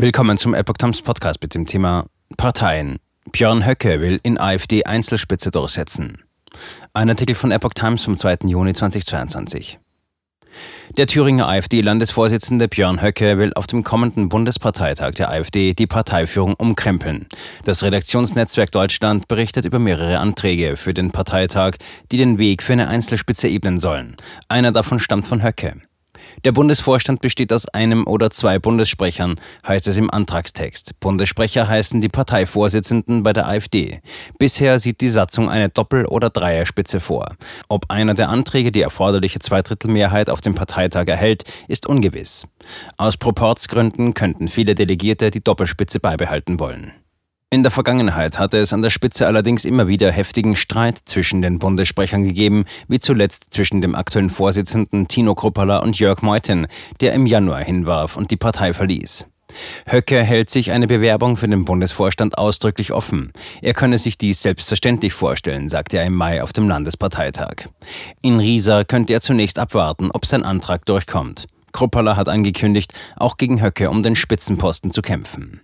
Willkommen zum Epoch Times Podcast mit dem Thema Parteien. Björn Höcke will in AfD Einzelspitze durchsetzen. Ein Artikel von Epoch Times vom 2. Juni 2022. Der Thüringer AfD-Landesvorsitzende Björn Höcke will auf dem kommenden Bundesparteitag der AfD die Parteiführung umkrempeln. Das Redaktionsnetzwerk Deutschland berichtet über mehrere Anträge für den Parteitag, die den Weg für eine Einzelspitze ebnen sollen. Einer davon stammt von Höcke. Der Bundesvorstand besteht aus einem oder zwei Bundessprechern, heißt es im Antragstext. Bundessprecher heißen die Parteivorsitzenden bei der AfD. Bisher sieht die Satzung eine Doppel- oder Dreierspitze vor. Ob einer der Anträge die erforderliche Zweidrittelmehrheit auf dem Parteitag erhält, ist ungewiss. Aus Proportsgründen könnten viele Delegierte die Doppelspitze beibehalten wollen. In der Vergangenheit hatte es an der Spitze allerdings immer wieder heftigen Streit zwischen den Bundessprechern gegeben, wie zuletzt zwischen dem aktuellen Vorsitzenden Tino Kruppala und Jörg Meuthen, der im Januar hinwarf und die Partei verließ. Höcke hält sich eine Bewerbung für den Bundesvorstand ausdrücklich offen. Er könne sich dies selbstverständlich vorstellen, sagte er im Mai auf dem Landesparteitag. In Riesa könnte er zunächst abwarten, ob sein Antrag durchkommt. Kruppala hat angekündigt, auch gegen Höcke um den Spitzenposten zu kämpfen.